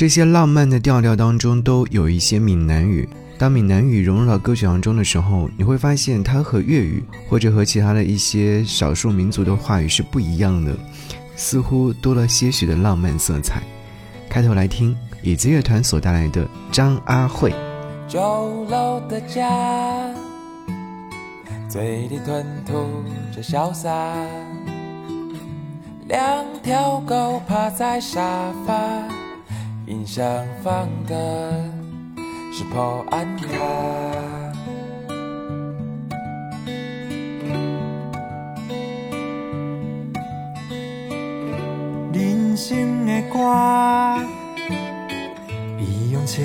这些浪漫的调调当中都有一些闽南语。当闽南语融入到歌曲当中的时候，你会发现它和粤语或者和其他的一些少数民族的话语是不一样的，似乎多了些许的浪漫色彩。开头来听椅子乐团所带来的张阿慧。九楼的家，嘴里吞吐着潇洒，两条狗趴在沙发，音响放的。是破案卡。人生的歌，伊用青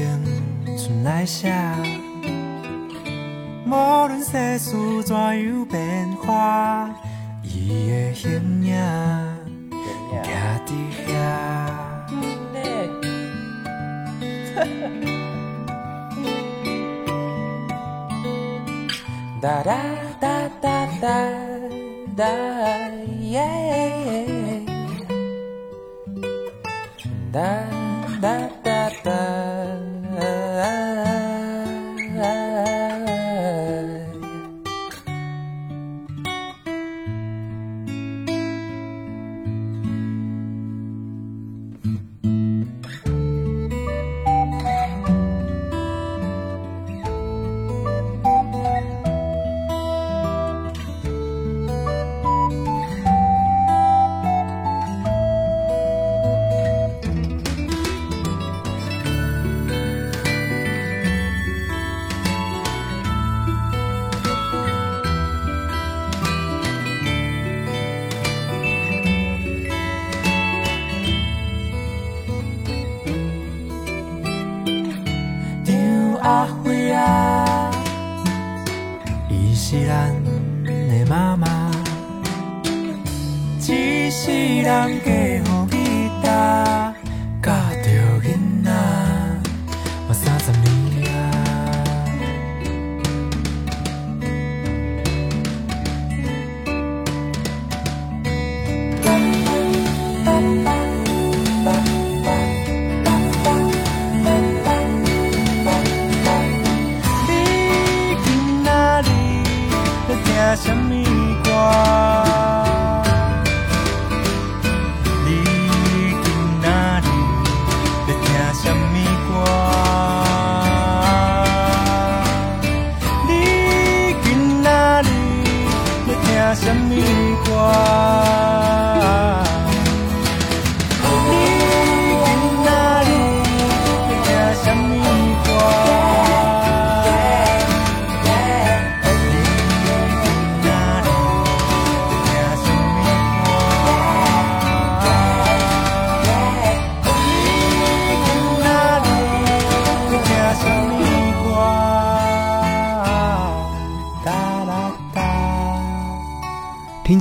春来写，无论世事怎样变化，伊的形影徛伫哒哒哒哒哒哒耶，哒哒哒哒。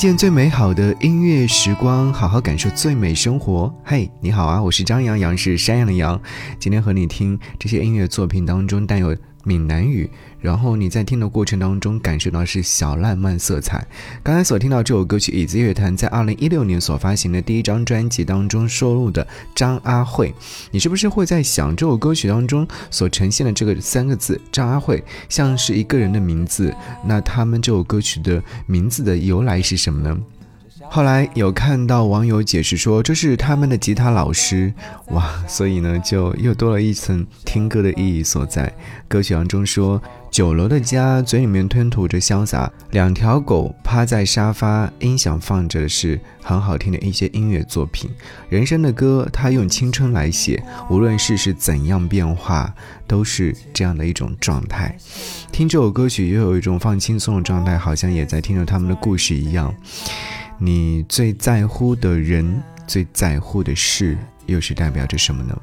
见最美好的音乐时光，好好感受最美生活。嘿，你好啊，我是张阳阳，是山羊的羊。今天和你听这些音乐作品当中带有闽南语。然后你在听的过程当中感受到是小浪漫色彩。刚才所听到这首歌曲，椅子乐团在二零一六年所发行的第一张专辑当中收录的张阿慧，你是不是会在想这首歌曲当中所呈现的这个三个字张阿慧像是一个人的名字？那他们这首歌曲的名字的由来是什么呢？后来有看到网友解释说，这是他们的吉他老师，哇，所以呢就又多了一层听歌的意义所在。歌曲当中说，九楼的家嘴里面吞吐着潇洒，两条狗趴在沙发，音响放着的是很好听的一些音乐作品。人生的歌，他用青春来写，无论世事怎样变化，都是这样的一种状态。听这首歌曲，又有一种放轻松的状态，好像也在听着他们的故事一样。你最在乎的人，最在乎的事，又是代表着什么呢？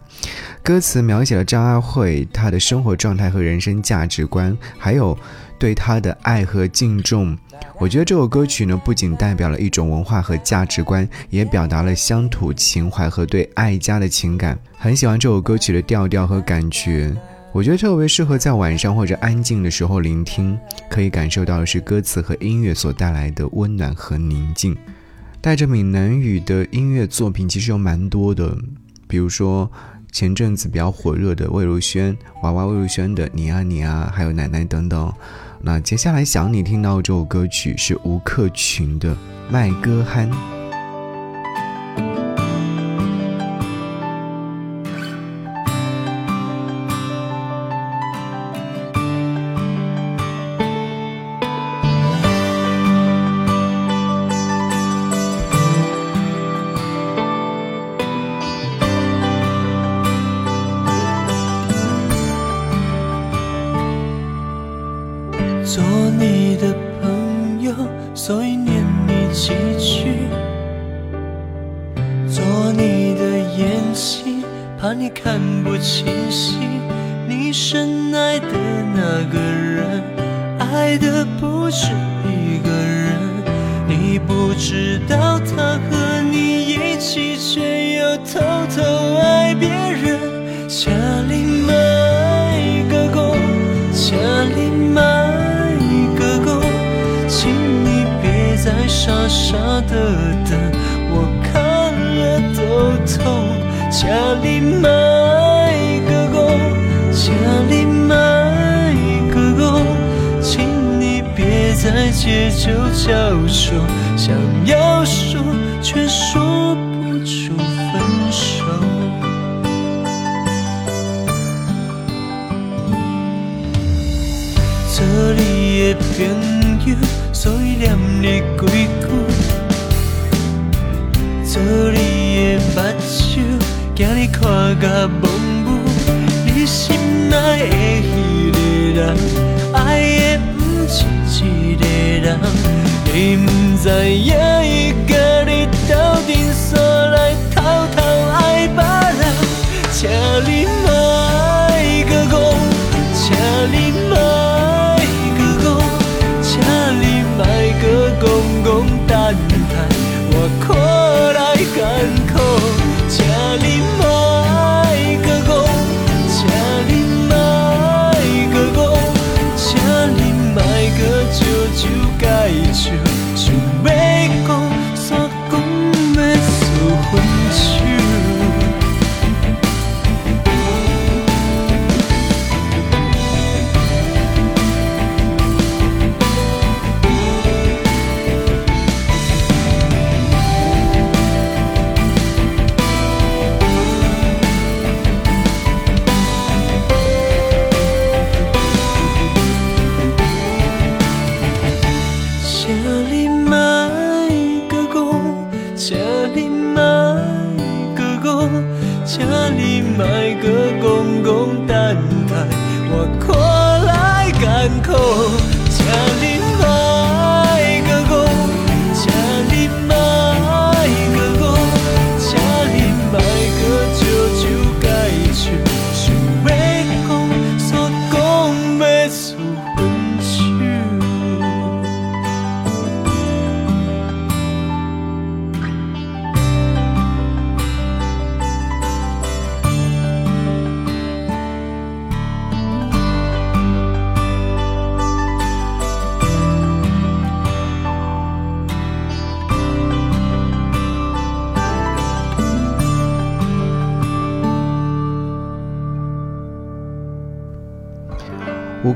歌词描写了张阿慧她的生活状态和人生价值观，还有对她的爱和敬重。我觉得这首歌曲呢，不仅代表了一种文化和价值观，也表达了乡土情怀和对爱家的情感。很喜欢这首歌曲的调调和感觉。我觉得特别适合在晚上或者安静的时候聆听，可以感受到的是歌词和音乐所带来的温暖和宁静。带着闽南语的音乐作品其实有蛮多的，比如说前阵子比较火热的魏如萱、娃娃魏如萱的《你啊你啊》，还有奶奶等等。那接下来想你听到这首歌曲是吴克群的《麦歌憨》。偷偷爱别人，家里买个狗，家里买个狗，请你别再傻傻的等，我看了都痛，家里买个狗，家里买个狗，请你别再借酒浇愁，想要说。你几句。做你的目睭，惊你看甲蒙雾。你心内的那个人，爱的不是。一个人，你不知影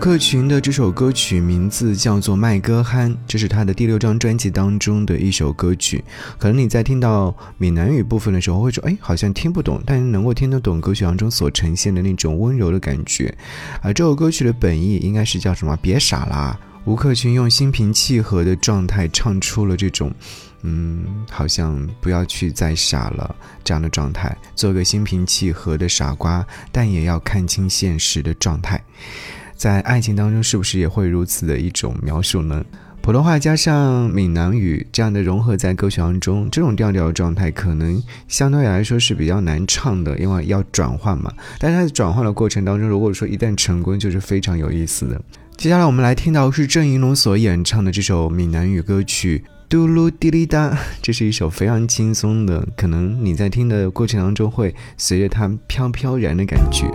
吴克群的这首歌曲名字叫做《麦歌憨》，这是他的第六张专辑当中的一首歌曲。可能你在听到闽南语部分的时候会说：“哎，好像听不懂。”但是能够听得懂歌曲当中所呈现的那种温柔的感觉。而这首歌曲的本意应该是叫什么？别傻啦！吴克群用心平气和的状态唱出了这种，嗯，好像不要去再傻了这样的状态，做个心平气和的傻瓜，但也要看清现实的状态。在爱情当中，是不是也会如此的一种描述呢？普通话加上闽南语这样的融合在歌曲当中，这种调调的状态可能相对来说是比较难唱的，因为要转换嘛。但是它在转换的过程当中，如果说一旦成功，就是非常有意思的。接下来我们来听到是郑云龙所演唱的这首闽南语歌曲《嘟噜滴哩哒》，这是一首非常轻松的，可能你在听的过程当中会随着它飘飘然的感觉。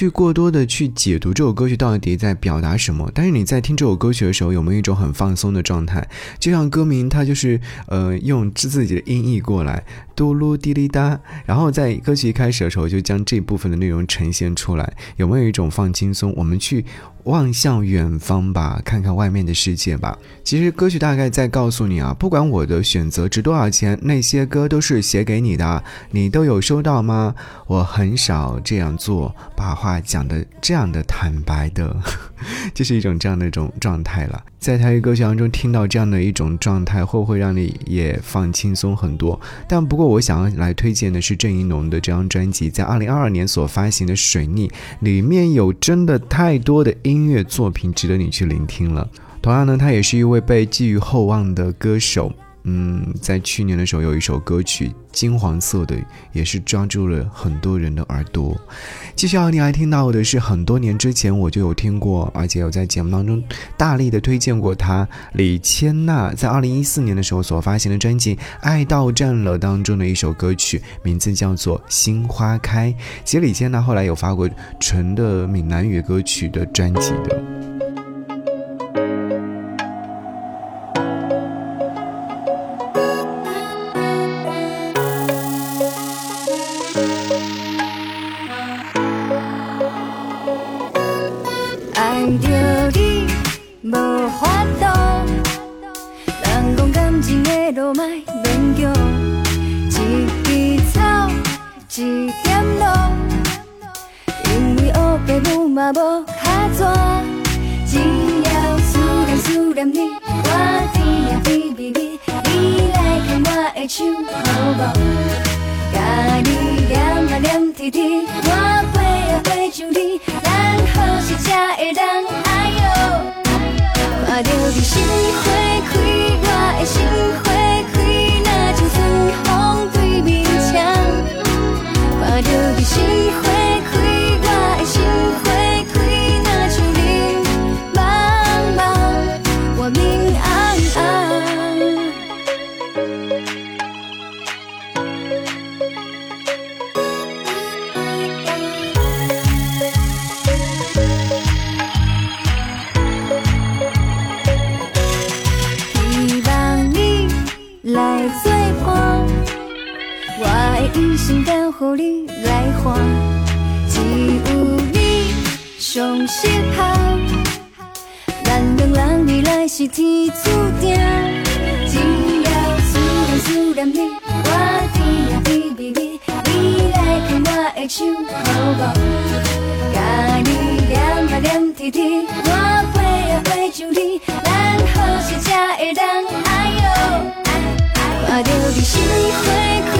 去过多的去解读这首歌曲到底在表达什么，但是你在听这首歌曲的时候，有没有一种很放松的状态？就像歌名，它就是呃用自己的音译过来，嘟噜滴哩哒，然后在歌曲一开始的时候就将这部分的内容呈现出来，有没有一种放轻松？我们去望向远方吧，看看外面的世界吧。其实歌曲大概在告诉你啊，不管我的选择值多少钱，那些歌都是写给你的，你都有收到吗？我很少这样做，把话讲的这样的坦白的，就是一种这样的一种状态了。在台语歌曲当中听到这样的一种状态，会不会让你也放轻松很多？但不过我想要来推荐的是郑怡农的这张专辑，在二零二二年所发行的《水逆》里面有真的太多的音乐作品值得你去聆听了。同样呢，他也是一位被寄予厚望的歌手。嗯，在去年的时候有一首歌曲金黄色的，也是抓住了很多人的耳朵。继续要你来听到的是很多年之前我就有听过，而且有在节目当中大力的推荐过他李千娜在二零一四年的时候所发行的专辑《爱到站了》当中的一首歌曲，名字叫做《心花开》。其实李千娜后来有发过纯的闽南语歌曲的专辑的。情的路莫勉强，一枝草，一点露，因为黑白母嘛无卡纸，只要思念思念你，我甜呀甜蜜蜜，你来牵我的手好无？甲你念啊念甜甜，我陪会当哎哟，看到你心花开，我的心机会我陪啊陪着你，咱好是才会当爱哟。看到你心花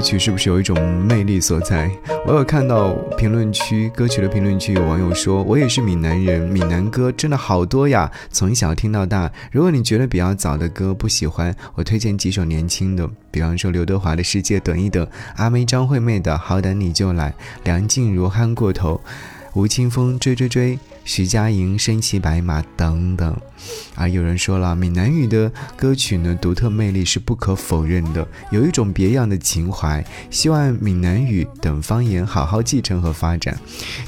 歌曲是不是有一种魅力所在？我有看到评论区歌曲的评论区有网友说，我也是闽南人，闽南歌真的好多呀，从小听到大。如果你觉得比较早的歌不喜欢，我推荐几首年轻的，比方说刘德华的《世界等一等》，阿妹张惠妹的《好歹你就来》，梁静茹《憨过头》。吴青峰追追追，徐佳莹身骑白马等等，啊有人说了，闽南语的歌曲呢，独特魅力是不可否认的，有一种别样的情怀。希望闽南语等方言好好继承和发展。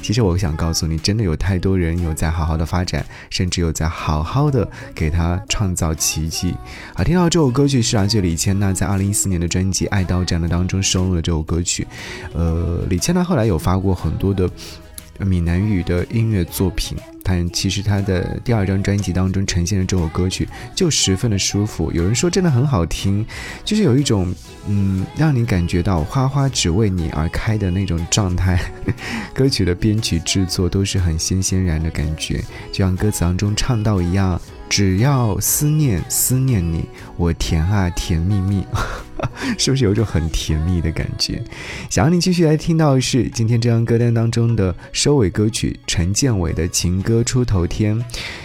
其实我想告诉你，真的有太多人有在好好的发展，甚至有在好好的给他创造奇迹。好，听到这首歌曲是来自李千娜在二零一四年的专辑《爱到站的》当中收录了这首歌曲。呃，李千娜后来有发过很多的。闽南语的音乐作品，但其实他的第二张专辑当中呈现的这首歌曲就十分的舒服。有人说真的很好听，就是有一种嗯，让你感觉到花花只为你而开的那种状态。歌曲的编曲制作都是很新鲜然的感觉，就像歌词当中唱到一样，只要思念思念你，我甜啊甜蜜蜜。是不是有一种很甜蜜的感觉？想让你继续来听到的是今天这张歌单当中的收尾歌曲陈建伟的情歌出头天，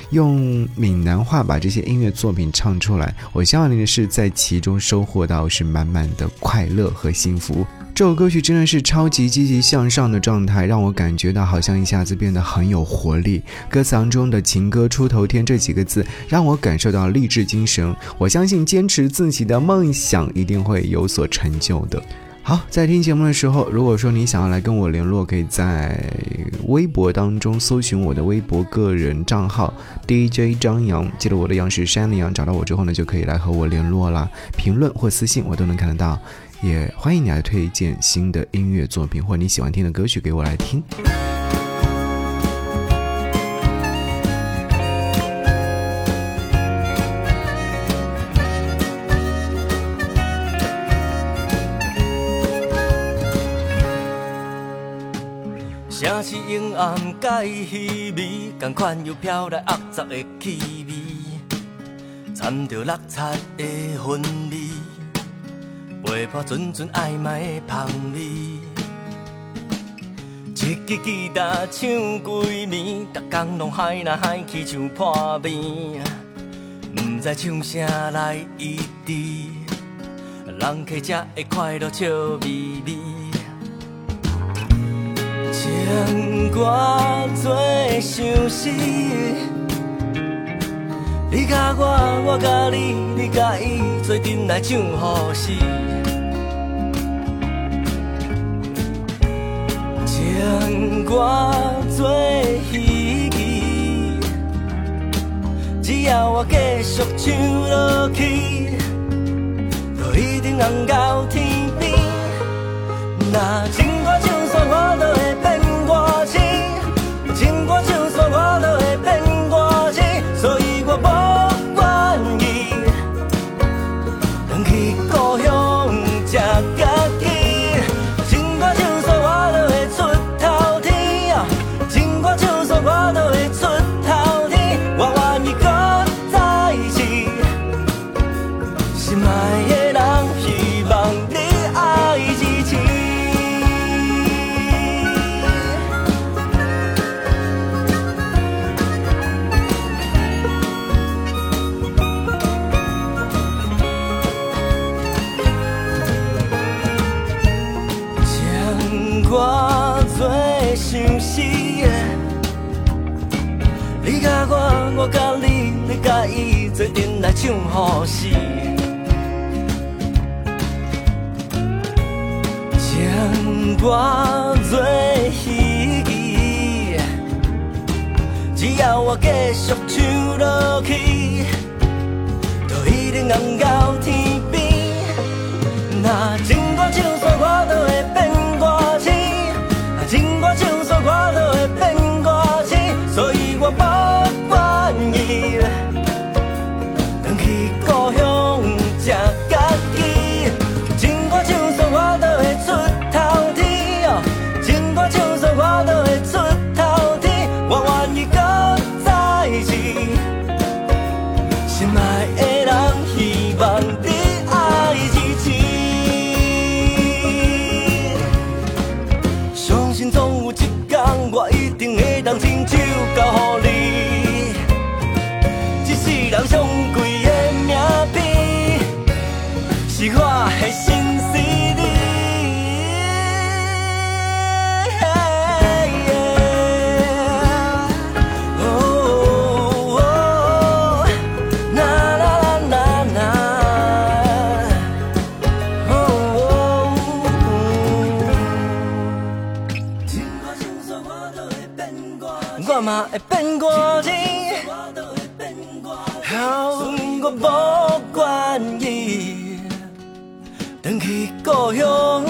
用闽南话把这些音乐作品唱出来。我希望你的是在其中收获到是满满的快乐和幸福。这首歌曲真的是超级积极向上的状态，让我感觉到好像一下子变得很有活力。歌词当中的“情歌出头天”这几个字，让我感受到励志精神。我相信坚持自己的梦想，一定会有所成就的。好，在听节目的时候，如果说你想要来跟我联络，可以在微博当中搜寻我的微博个人账号 DJ 张扬，记得我的杨是山的杨，找到我之后呢，就可以来和我联络啦。评论或私信我都能看得到。也欢迎你来推荐新的音乐作品或你喜欢听的歌曲给我来听。城市阴暗甲伊稀微，同款又飘来恶杂的气味，掺着落漆的薰味，陪伴阵阵暧昧的香味。一支吉他唱几暝，逐工拢海来海去像破病，毋知唱啥来医治，人客才会快乐笑眯眯。情歌做相思，你甲我，我甲你，你甲伊，做阵来唱好诗。情歌做戏剧，只要我继续唱落去，就一定红到天边。那情歌唱煞我都会变歌星，情歌唱去故做阵来唱好戏。情歌做戏，只要我继续唱落去，就一定红到天边。那情歌唱煞我都会变愿意回去故乡